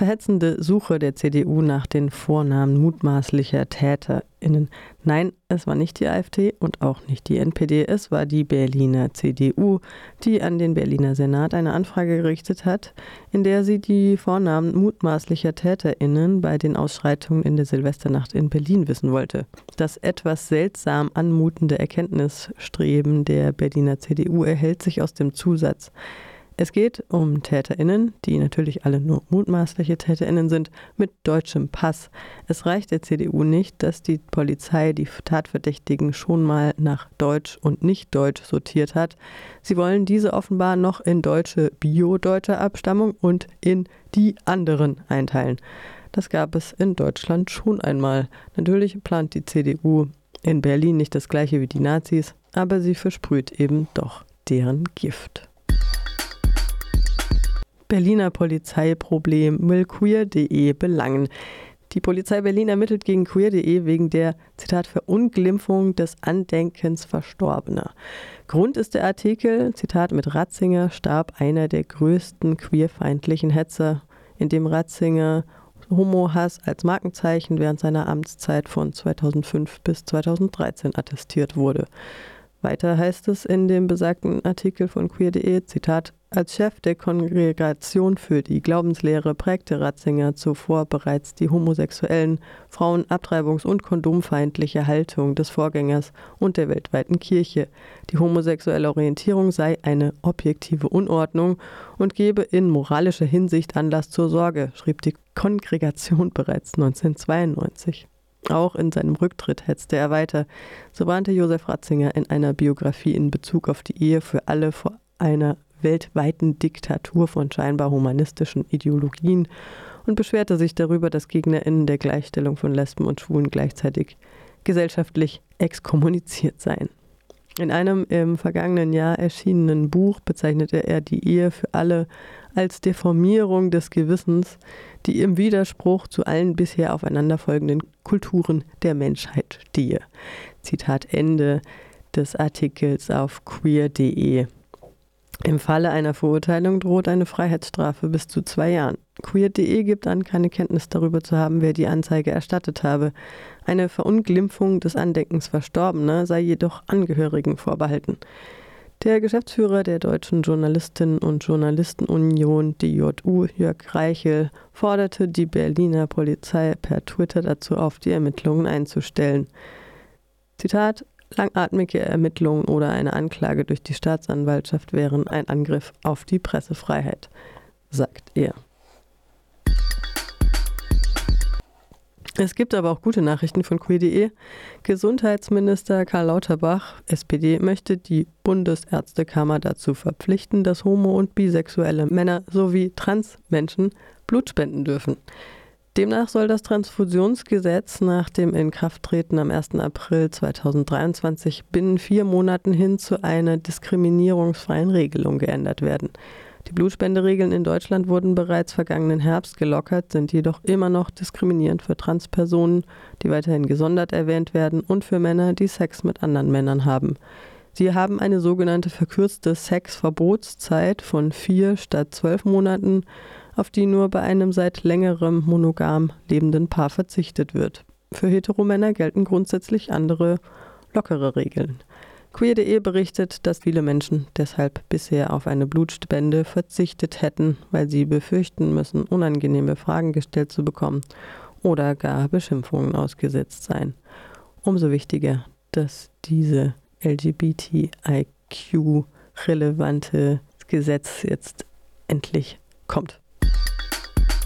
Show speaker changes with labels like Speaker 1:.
Speaker 1: Verhetzende Suche der CDU nach den Vornamen mutmaßlicher TäterInnen. Nein, es war nicht die AfD und auch nicht die NPD, es war die Berliner CDU, die an den Berliner Senat eine Anfrage gerichtet hat, in der sie die Vornamen mutmaßlicher TäterInnen bei den Ausschreitungen in der Silvesternacht in Berlin wissen wollte. Das etwas seltsam anmutende Erkenntnisstreben der Berliner CDU erhält sich aus dem Zusatz es geht um TäterInnen, die natürlich alle nur mutmaßliche TäterInnen sind, mit deutschem Pass. Es reicht der CDU nicht, dass die Polizei die Tatverdächtigen schon mal nach Deutsch und nicht Deutsch sortiert hat. Sie wollen diese offenbar noch in deutsche bio-deutsche Abstammung und in die anderen einteilen. Das gab es in Deutschland schon einmal. Natürlich plant die CDU in Berlin nicht das gleiche wie die Nazis, aber sie versprüht eben doch deren Gift. Berliner Polizeiproblem will queer.de belangen. Die Polizei Berlin ermittelt gegen queer.de wegen der, Zitat, Verunglimpfung des Andenkens Verstorbener. Grund ist der Artikel, Zitat, mit Ratzinger starb einer der größten queerfeindlichen Hetzer, in dem Ratzinger Homo-Hass als Markenzeichen während seiner Amtszeit von 2005 bis 2013 attestiert wurde. Weiter heißt es in dem besagten Artikel von queer.de, Zitat, als Chef der Kongregation für die Glaubenslehre prägte Ratzinger zuvor bereits die homosexuellen, Frauen-, Abtreibungs- und kondomfeindliche Haltung des Vorgängers und der weltweiten Kirche. Die homosexuelle Orientierung sei eine objektive Unordnung und gebe in moralischer Hinsicht Anlass zur Sorge, schrieb die Kongregation bereits 1992. Auch in seinem Rücktritt hetzte er weiter. So warnte Josef Ratzinger in einer Biografie in Bezug auf die Ehe für alle vor einer weltweiten Diktatur von scheinbar humanistischen Ideologien und beschwerte sich darüber, dass GegnerInnen der Gleichstellung von Lesben und Schwulen gleichzeitig gesellschaftlich exkommuniziert seien. In einem im vergangenen Jahr erschienenen Buch bezeichnete er die Ehe für alle als Deformierung des Gewissens, die im Widerspruch zu allen bisher aufeinanderfolgenden Kulturen der Menschheit stehe. Zitat Ende des Artikels auf queer.de. Im Falle einer Verurteilung droht eine Freiheitsstrafe bis zu zwei Jahren. Queer.de gibt an, keine Kenntnis darüber zu haben, wer die Anzeige erstattet habe. Eine Verunglimpfung des Andenkens Verstorbener sei jedoch Angehörigen vorbehalten. Der Geschäftsführer der Deutschen Journalistinnen und Journalistenunion, DJU, Jörg Reichel, forderte die Berliner Polizei per Twitter dazu auf, die Ermittlungen einzustellen. Zitat: Langatmige Ermittlungen oder eine Anklage durch die Staatsanwaltschaft wären ein Angriff auf die Pressefreiheit, sagt er. Es gibt aber auch gute Nachrichten von queer.de. Gesundheitsminister Karl Lauterbach, SPD, möchte die Bundesärztekammer dazu verpflichten, dass homo- und bisexuelle Männer sowie Transmenschen Blut spenden dürfen. Demnach soll das Transfusionsgesetz nach dem Inkrafttreten am 1. April 2023 binnen vier Monaten hin zu einer diskriminierungsfreien Regelung geändert werden. Die Blutspenderegeln in Deutschland wurden bereits vergangenen Herbst gelockert, sind jedoch immer noch diskriminierend für Transpersonen, die weiterhin gesondert erwähnt werden, und für Männer, die Sex mit anderen Männern haben. Sie haben eine sogenannte verkürzte Sexverbotszeit von vier statt zwölf Monaten auf die nur bei einem seit längerem monogam lebenden Paar verzichtet wird. Für Heteromänner gelten grundsätzlich andere, lockere Regeln. Queer.de berichtet, dass viele Menschen deshalb bisher auf eine Blutspende verzichtet hätten, weil sie befürchten müssen, unangenehme Fragen gestellt zu bekommen oder gar Beschimpfungen ausgesetzt seien. Umso wichtiger, dass diese LGBTIQ-relevante Gesetz jetzt endlich kommt.